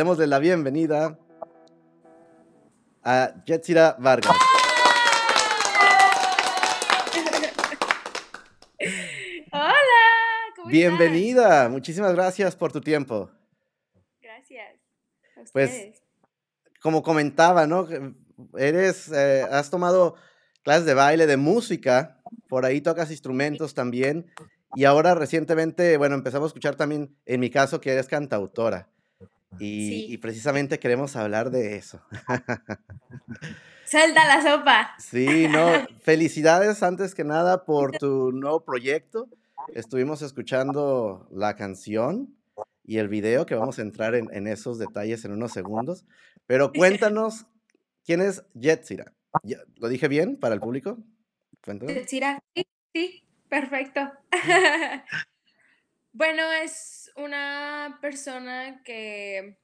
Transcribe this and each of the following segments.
démosle la bienvenida a Jetsira Vargas. Hola, ¿cómo Bienvenida, muchísimas gracias por tu tiempo. Gracias. A Pues. Como comentaba, ¿no? Eres, eh, has tomado clases de baile, de música, por ahí tocas instrumentos también, y ahora recientemente, bueno, empezamos a escuchar también, en mi caso, que eres cantautora, y, precisamente queremos hablar de eso. Suelta la sopa. Sí, no, felicidades antes que nada por tu nuevo proyecto. Estuvimos escuchando la canción y el video, que vamos a entrar en, en esos detalles en unos segundos. Pero cuéntanos, ¿quién es Jetsira? ¿Lo dije bien para el público? Cuéntanos. Yetsira, Sí, sí, perfecto. Bueno, es una persona que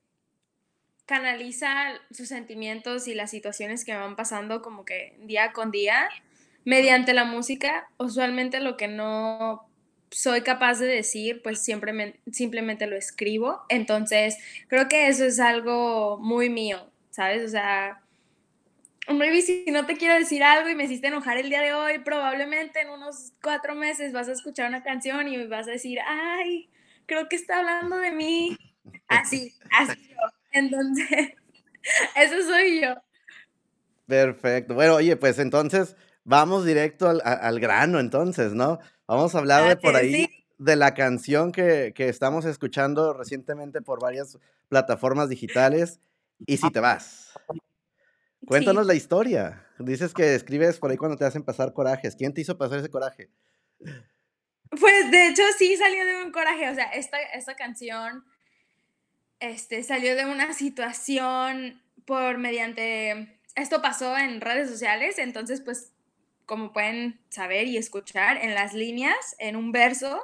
canaliza sus sentimientos y las situaciones que van pasando como que día con día mediante la música. Usualmente lo que no soy capaz de decir, pues siempre me- simplemente lo escribo. Entonces, creo que eso es algo muy mío, ¿sabes? O sea, maybe si no te quiero decir algo y me hiciste enojar el día de hoy, probablemente en unos cuatro meses vas a escuchar una canción y vas a decir, ay, creo que está hablando de mí. Así, así yo. Entonces, eso soy yo. Perfecto. Bueno, oye, pues entonces vamos directo al, al grano, entonces, ¿no? Vamos a hablar de por ahí sí. de la canción que, que estamos escuchando recientemente por varias plataformas digitales. Y si te vas. Cuéntanos Sí. la historia. Dices que escribes por ahí cuando te hacen pasar corajes. ¿Quién te hizo pasar ese coraje? Pues de hecho sí salió de un coraje, o sea, esta, esta canción este, salió de una situación por mediante, esto pasó en redes sociales, entonces pues como pueden saber y escuchar en las líneas, en un verso,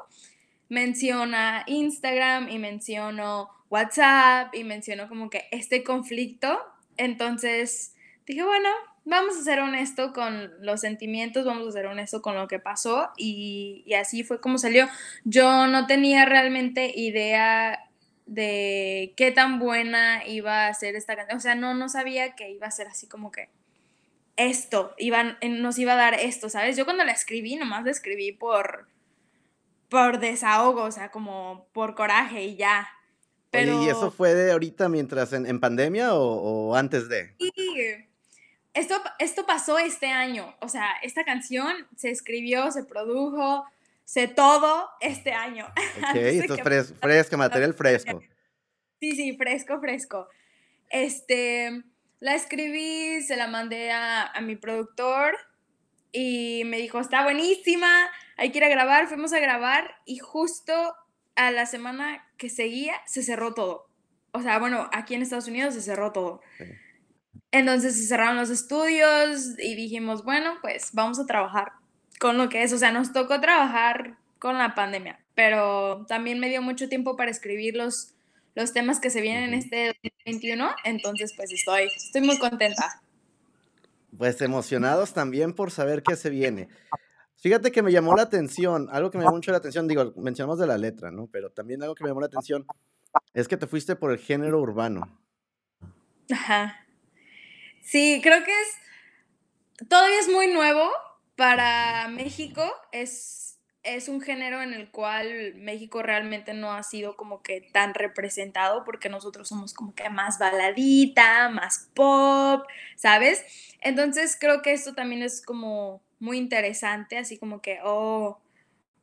menciona Instagram y menciono WhatsApp y menciono como que este conflicto, entonces dije, bueno, vamos a ser honesto con los sentimientos, vamos a ser honesto con lo que pasó y, y así fue como salió. Yo no tenía realmente idea de qué tan buena iba a ser esta canción, o sea, no, no sabía que iba a ser así como que esto, iban, nos iba a dar esto, ¿sabes? Yo cuando la escribí, nomás la escribí por, por desahogo, o sea, como por coraje y ya. Pero Oye, ¿y eso fue de ahorita mientras en, en pandemia o, o antes de? sí, esto, esto pasó este año, o sea, esta canción se escribió, se produjo, se todo este año. Ok, esto es fres- fresco, material fresco. Sí, sí, fresco, fresco. Este, la escribí, se la mandé a, a mi productor y me dijo, está buenísima, hay que ir a grabar, fuimos a grabar y justo a la semana que seguía se cerró todo. O sea, bueno, aquí en Estados Unidos se cerró todo. Sí. Entonces se cerraron los estudios y dijimos, bueno, pues vamos a trabajar con lo que es. O sea, nos tocó trabajar con la pandemia, pero también me dio mucho tiempo para escribir los, los temas que se vienen en este 2021. Entonces, pues estoy, estoy muy contenta. Pues emocionados también por saber qué se viene. Fíjate que me llamó la atención, algo que me llamó mucho la atención, digo, mencionamos de la letra, ¿no? Pero también algo que me llamó la atención es que te fuiste por el género urbano. Ajá. Sí, creo que es, todavía es muy nuevo para México. Es, es un género en el cual México realmente no ha sido como que tan representado porque nosotros somos como que más baladita, más pop, ¿sabes? Entonces creo que esto también es como muy interesante, así como que, oh,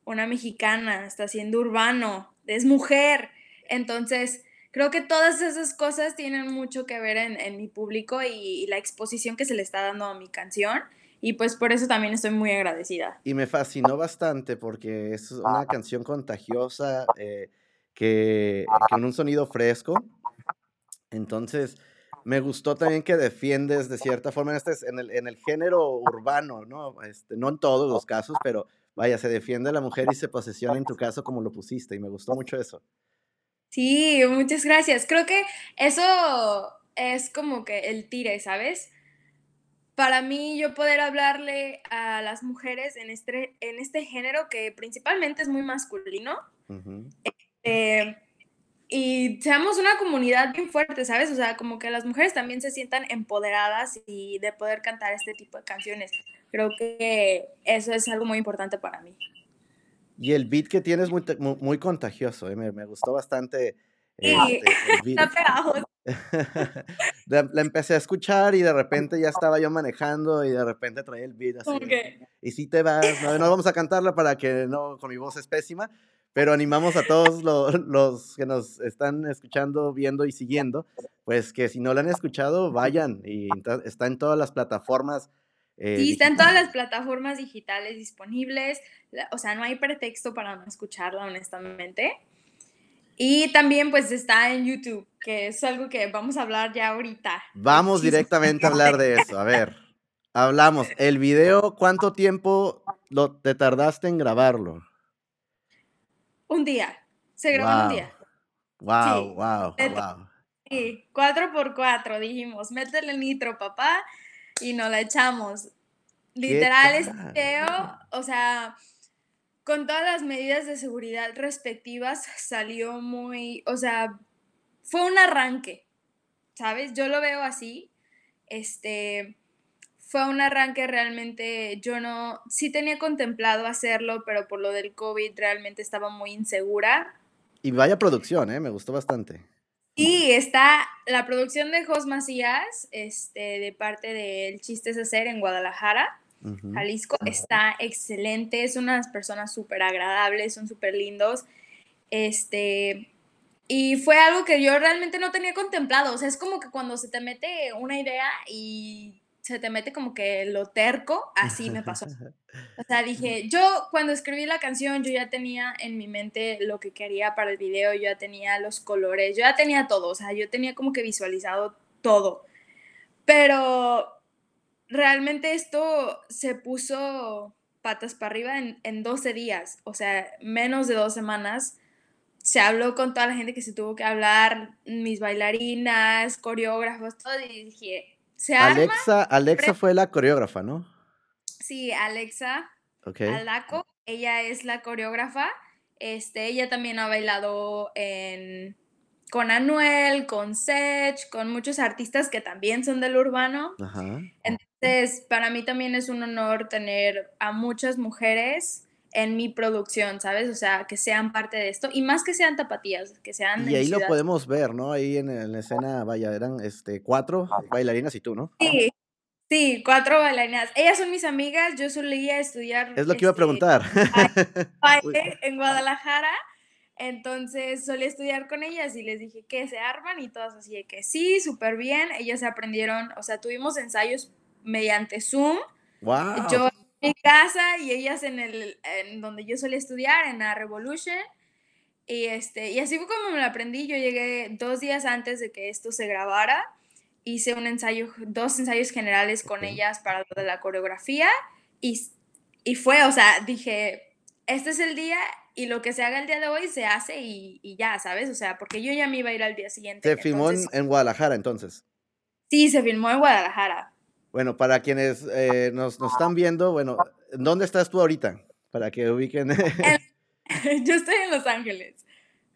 una mexicana está haciendo urbano, es mujer. Entonces, creo que todas esas cosas tienen mucho que ver en, en mi público y, y la exposición que se le está dando a mi canción. Y pues por eso también estoy muy agradecida. Y me fascinó bastante porque es una canción contagiosa, eh, que, con un sonido fresco. Entonces, me gustó también que defiendes de cierta forma en, este, en, el, en el género urbano, ¿no? Este, no en todos los casos, pero vaya, se defiende a la mujer y se posesiona en tu caso como lo pusiste, y me gustó mucho eso. Sí, muchas gracias. Creo que eso es como que el tire, ¿sabes? Para mí, yo poder hablarle a las mujeres en este, en este género que principalmente es muy masculino, eh, y seamos una comunidad bien fuerte, ¿sabes? O sea, como que las mujeres también se sientan empoderadas y de poder cantar este tipo de canciones. Creo que eso es algo muy importante para mí. Y el beat que tienes muy, muy, contagioso, ¿eh? me, me, gustó bastante. Este, el beat. la, empecé a escuchar y de repente ya estaba yo manejando y de repente traía el beat así. Y si te vas, no, no, vamos a cantarla para que no, con mi voz es pésima, pero animamos a todos los, los, que nos están escuchando, viendo y siguiendo, pues que si no la han escuchado, vayan y está en todas las plataformas eh, sí, está en todas las plataformas digitales disponibles, o sea, no hay pretexto para no escucharla, honestamente. Y también pues está en YouTube, que es algo que vamos a hablar ya ahorita. Vamos directamente a hablar de eso, a ver. Hablamos, el video, ¿cuánto tiempo lo, te tardaste en grabarlo? Un día, se grabó un día. Wow, wow, wow. Sí, cuatro por cuatro, dijimos, métele nitro, papá, y nos la echamos. Literal, es feo, o sea, con todas las medidas de seguridad respectivas, salió muy, o sea, fue un arranque, ¿sabes? Yo lo veo así, este, fue un arranque realmente, yo no, sí tenía contemplado hacerlo, pero por lo del COVID realmente estaba muy insegura. Y vaya producción, ¿eh? Me gustó bastante. Y está la producción de Jos Macías, este, de parte del Chistes Hacer en Guadalajara, Jalisco. Está excelente, son unas personas súper agradables, son súper lindos. Este, y fue algo que yo realmente no tenía contemplado. O sea, es como que cuando se te mete una idea y se te mete como que lo terco, así me pasó. O sea, dije, yo cuando escribí la canción, yo ya tenía en mi mente lo que quería para el video, yo ya tenía los colores, yo ya tenía todo, o sea, yo tenía como que visualizado todo. Pero realmente esto se puso patas para arriba en, en 12 días, o sea, menos de dos semanas. Se habló con toda la gente que se tuvo que hablar, mis bailarinas, coreógrafos, todo, y dije, Alexa, Alexa fue la coreógrafa, ¿no? Sí, Alexa okay. Alaco, ella es la coreógrafa. Este, ella también ha bailado en, con Anuel, con Sech, con muchos artistas que también son del urbano. Ajá. Entonces, para mí también es un honor tener a muchas mujeres en mi producción, ¿sabes? O sea, que sean parte de esto y más que sean tapatías, que sean... Y ahí lo podemos ver, ¿no? Ahí en, la escena, vaya, eran este, cuatro bailarinas y tú, ¿no? Sí, sí, cuatro bailarinas. Ellas son mis amigas, yo solía estudiar... Es lo que iba a este, preguntar. Baile en Guadalajara, entonces solía estudiar con ellas y les dije que se arman y todas así de que sí, súper bien. Ellas aprendieron, o sea, tuvimos ensayos mediante Zoom. Wow. Yo en casa y ellas en el en donde yo solía estudiar, en la Revolution. Y, este, y así fue como me lo aprendí. Yo llegué dos días antes de que esto se grabara. Hice un ensayo, dos ensayos generales con ellas para lo de la coreografía. Y, y fue, o sea, dije, este es el día y lo que se haga el día de hoy se hace y, y ya, ¿sabes? O sea, porque yo ya me iba a ir al día siguiente. ¿Se filmó en Guadalajara entonces? Sí, se filmó en Guadalajara. Bueno, para quienes eh, nos, nos, están viendo, bueno, ¿dónde estás tú ahorita? Para que ubiquen. Yo estoy en Los Ángeles.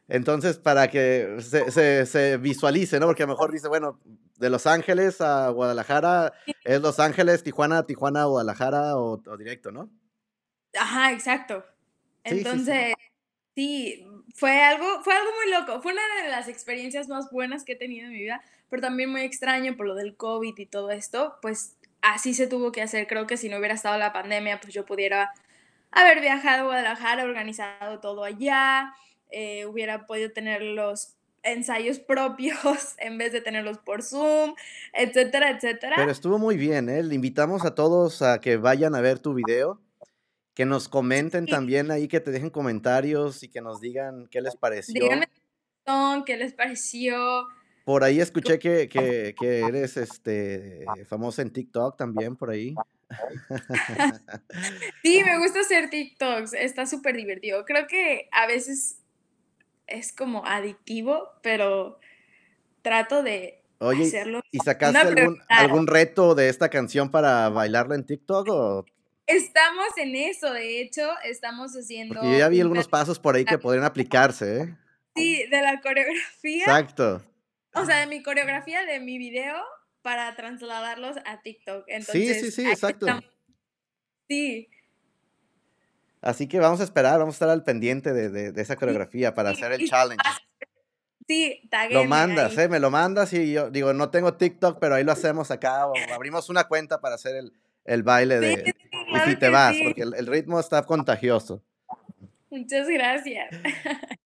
Entonces, para que se, se, se, visualice, ¿no? Porque a lo mejor dice, bueno, de Los Ángeles a Guadalajara, es Los Ángeles, Tijuana, Tijuana, Guadalajara o, directo, ¿no? Ajá, exacto. Entonces, sí, fue algo, fue algo muy loco. Fue una de las experiencias más buenas que he tenido en mi vida pero también muy extraño por lo del COVID y todo esto, pues así se tuvo que hacer. Creo que si no hubiera estado la pandemia, pues yo pudiera haber viajado a Guadalajara, organizado todo allá, eh, hubiera podido tener los ensayos propios en vez de tenerlos por Zoom, etcétera, etcétera. Pero estuvo muy bien, ¿eh? Le invitamos a todos a que vayan a ver tu video, que nos comenten también ahí, que te dejen comentarios y que nos digan qué les pareció. Díganme qué les pareció, por ahí escuché que, que, que, eres este, famosa en TikTok también, por ahí. Sí, me gusta hacer TikToks, está súper divertido. Creo que a veces es como adictivo, pero trato de Oye, hacerlo. ¿Y sacaste algún, algún, reto de esta canción para bailarla en TikTok? O? Estamos en eso, de hecho, estamos haciendo... Porque yo ya vi algunos pasos por ahí que podrían aplicarse, ¿eh? Sí, de la coreografía. Exacto. O sea, de mi coreografía de mi video para trasladarlos a TikTok. Sí, Entonces, sí, sí, ahí exacto. estamos. Sí, Así que vamos a esperar, vamos a estar al pendiente de, de- de esa coreografía para sí, hacer el challenge. sí, Lo mandas, ahí. ¿eh? Me lo mandas y yo digo, no tengo TikTok, pero ahí lo hacemos acá o abrimos una cuenta para hacer el, el baile Sí, de... sí, Y si te vas, sí. porque el, el ritmo está contagioso. Muchas gracias.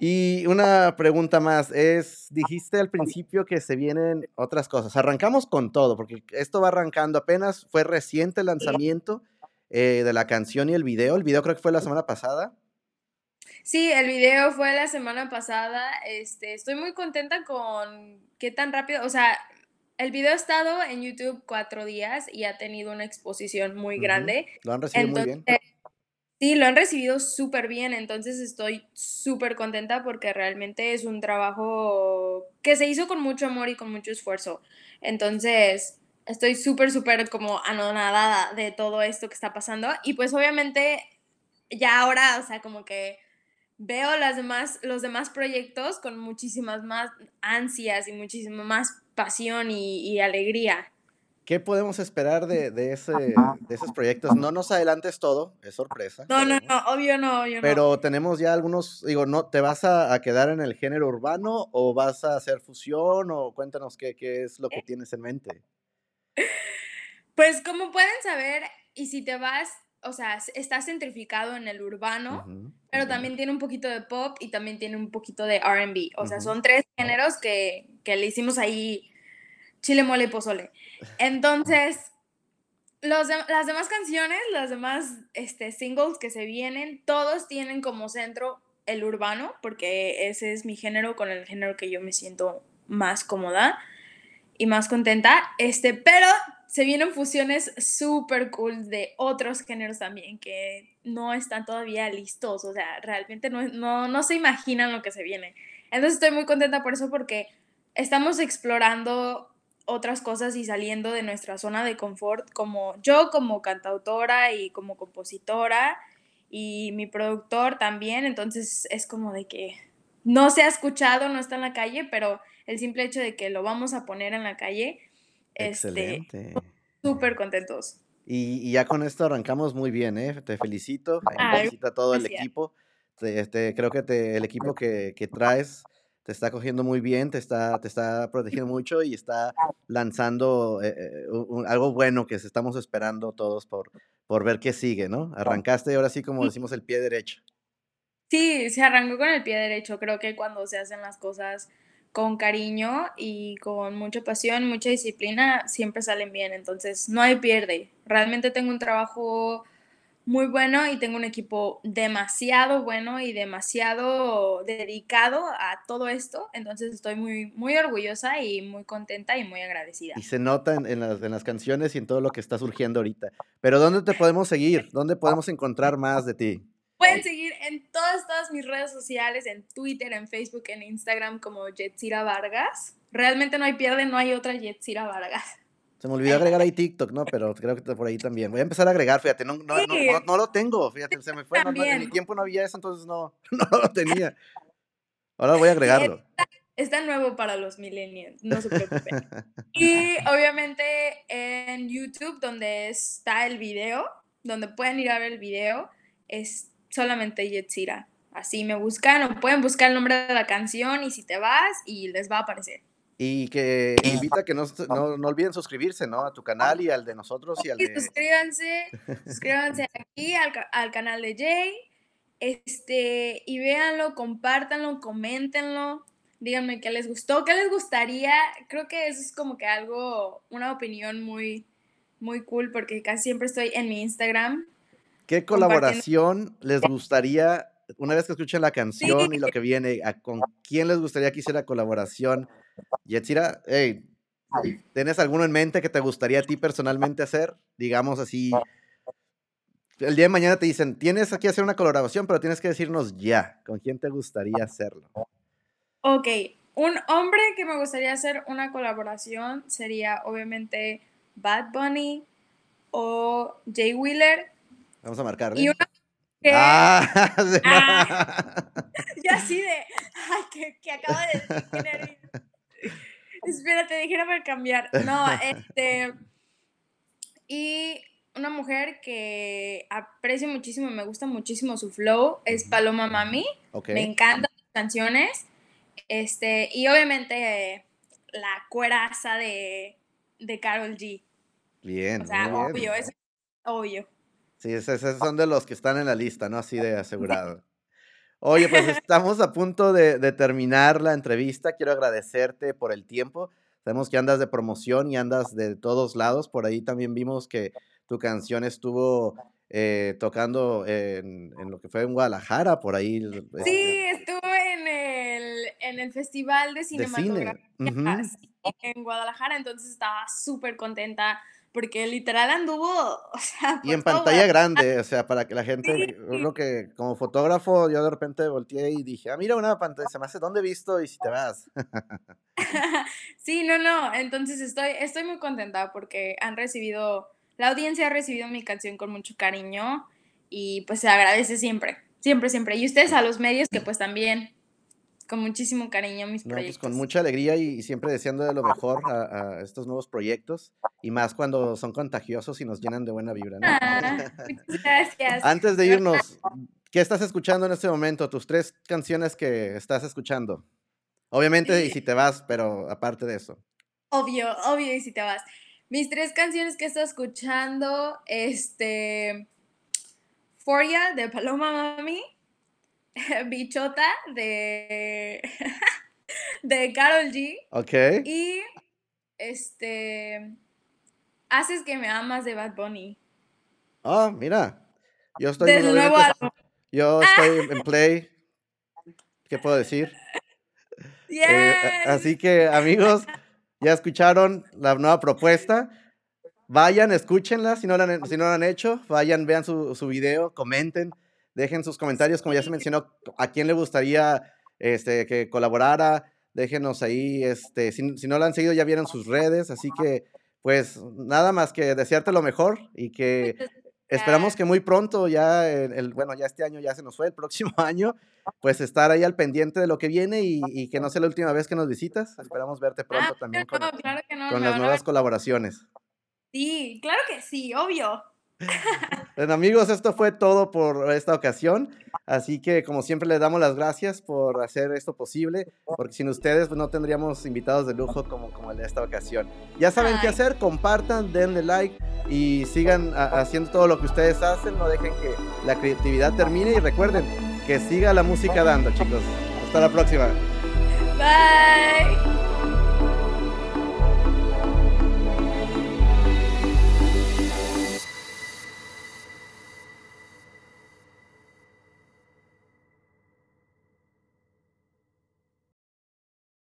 Y una pregunta más es, dijiste al principio que se vienen otras cosas. Arrancamos con todo, porque esto va arrancando apenas, fue reciente el lanzamiento eh, de la canción y el video. El video creo que fue la semana pasada. Sí, el video fue la semana pasada. Este, estoy muy contenta con qué tan rápido, o sea, el video ha estado en YouTube cuatro días y ha tenido una exposición muy grande. Lo han recibido muy bien. Sí, lo han recibido súper bien, entonces estoy súper contenta porque realmente es un trabajo que se hizo con mucho amor y con mucho esfuerzo. Entonces, estoy súper, súper como anonadada de todo esto que está pasando y pues obviamente ya ahora, o sea, como que veo las demás, los demás proyectos con muchísimas más ansias y muchísima más pasión y alegría. ¿Qué podemos esperar de, de, ese, de esos proyectos? No nos adelantes todo, es sorpresa. No, no, no, obvio no, obvio no. Pero tenemos ya algunos, digo, no, ¿te vas a, a quedar en el género urbano o vas a hacer fusión o cuéntanos qué, qué es lo que tienes en mente? Pues como pueden saber, y si te vas, o sea, está centrificado en el urbano, pero también tiene un poquito de pop y también tiene un poquito de RB. O sea, son tres géneros que, que le hicimos ahí chile, mole y pozole. Entonces, los de- las demás canciones, las demás este, singles que se vienen, todos tienen como centro el urbano, porque ese es mi género con el género que yo me siento más cómoda y más contenta. Este, pero se vienen fusiones súper cool de otros géneros también que no están todavía listos. O sea, realmente no, no, no se imaginan lo que se viene. Entonces estoy muy contenta por eso porque estamos explorando otras cosas y saliendo de nuestra zona de confort, como yo como cantautora y como compositora y mi productor también, entonces es como de que no se ha escuchado, no está en la calle, pero el simple hecho de que lo vamos a poner en la calle, este, Excelente. súper contentos. Y, y ya con esto arrancamos muy bien, ¿eh? Te felicito, felicito a todo el equipo. Te- este, creo que te- el equipo que, que traes te está cogiendo muy bien, te está, te está protegiendo mucho y está lanzando eh, eh, un- algo bueno que estamos esperando todos por, por ver qué sigue, ¿no? Arrancaste ahora sí, como decimos, el pie derecho. Sí, se arrancó con el pie derecho. Creo que cuando se hacen las cosas con cariño y con mucha pasión, mucha disciplina, siempre salen bien. Entonces, no hay pierde. Realmente tengo un trabajo muy bueno y tengo un equipo demasiado bueno y demasiado dedicado a todo esto. Entonces, estoy muy, muy orgullosa y muy contenta y muy agradecida. Y se nota en, en las, en las canciones y en todo lo que está surgiendo ahorita. Pero ¿dónde te podemos seguir? ¿Dónde podemos encontrar más de ti? Pueden seguir en todas, todas mis redes sociales, en Twitter, en Facebook, en Instagram como Yetsira Vargas. Realmente no hay pierde, no hay otra Yetsira Vargas. Se me olvidó agregar ahí TikTok, ¿no? Pero creo que por ahí también. Voy a empezar a agregar, fíjate, no, no, Sí. no, no lo tengo, fíjate, se me fue. en mi tiempo no había eso, entonces no, no lo tenía. Ahora voy a agregarlo. Está nuevo para los millennials, no se preocupen. Y obviamente en YouTube, donde está el video, donde pueden ir a ver el video, es solamente Yetsira. Así me buscan o pueden buscar el nombre de la canción y si te vas y les va a aparecer. Y que invita a que no, no, no olviden suscribirse, ¿no? A tu canal y al de nosotros y al de... suscríbanse, suscríbanse aquí al, al canal de Jay. Este, y véanlo, compártanlo, coméntenlo. Díganme qué les gustó, qué les gustaría. Creo que eso es como que algo, una opinión muy, muy cool, porque casi siempre estoy en mi Instagram. ¿Qué colaboración les gustaría, una vez que escuchen la canción y lo que viene, a- con quién les gustaría que hiciera colaboración? Yetzira, hey, ¿tienes alguno en mente que te gustaría a ti personalmente hacer? Digamos así, el día de mañana te dicen, tienes que hacer una colaboración, pero tienes que decirnos ya, ¿con quién te gustaría hacerlo? Ok, un hombre que me gustaría hacer una colaboración sería obviamente Bad Bunny o Jay Wheeler. Vamos a marcarle. Y una que... Ah. Ah. Yo así de, ay, que, que acabo de decir Espérate, dijera cambiar. No, este. Y una mujer que aprecio muchísimo, me gusta muchísimo su flow, es Paloma Mami. Me encantan sus canciones. Este, y obviamente la cueraza de, de Carol G. Bien. O sea, obvio, es obvio. Sí, esos son de los que están en la lista, ¿no? Así de asegurado. Oye, pues estamos a punto de, de, terminar la entrevista. Quiero agradecerte por el tiempo. Sabemos que andas de promoción y andas de todos lados. Por ahí también vimos que tu canción estuvo eh, tocando en, en, lo que fue en Guadalajara, por ahí. Sí, este estuvo en el, en el Festival de Cinematografía en Guadalajara, entonces estaba súper contenta porque literal anduvo, o sea... Y en pantalla grande, o sea, para que la gente, lo que como fotógrafo yo de repente volteé y dije, ah, mira una pantalla, se me hace, ¿dónde he visto? Y si te vas. sí, no, no, entonces estoy, estoy muy contenta porque han recibido, la audiencia ha recibido mi canción con mucho cariño y pues se agradece siempre, siempre, siempre. Y ustedes a los medios que pues también con muchísimo cariño mis no, proyectos. Pues con mucha alegría y, siempre deseando de lo mejor a, estos nuevos proyectos y más cuando son contagiosos y nos llenan de buena vibra. Ah, muchas gracias. Antes de irnos, ¿qué estás escuchando en este momento? Tus tres canciones que estás escuchando. Obviamente, y si te vas, pero aparte de eso. Obvio, obvio, y si te vas. Mis tres canciones que estoy escuchando, este, Foria de Paloma Mami, Bichota de, de Carol G. Ok. Y este, Haces que me amas de Bad Bunny. Oh, mira. Yo estoy Yo estoy en play. ¿Qué puedo decir? Eh, así que, amigos, ya escucharon la nueva propuesta. Vayan, escúchenla si no la han, si no han hecho. Vayan, vean su, su video, comenten Dejen sus comentarios, como ya se mencionó, a quién le gustaría este, que colaborara. Déjenos ahí, este, si, no lo han seguido, ya vieron sus redes. Así que, pues, nada más que desearte lo mejor y que esperamos que muy pronto, ya, el, bueno, ya este año ya se nos fue, el próximo año, pues estar ahí al pendiente de lo que viene y, que no sea la última vez que nos visitas. Esperamos verte pronto ah, también con, con las nuevas colaboraciones. Sí, claro que sí, obvio. Bueno, amigos, esto fue todo por esta ocasión. Así que, como siempre, les damos las gracias por hacer esto posible, porque sin ustedes pues, no tendríamos invitados de lujo como, como el de esta ocasión. Ya saben qué hacer, compartan, denle like y sigan haciendo todo lo que ustedes hacen. No dejen que la creatividad termine y recuerden que siga la música dando, chicos. Hasta la próxima. Bye.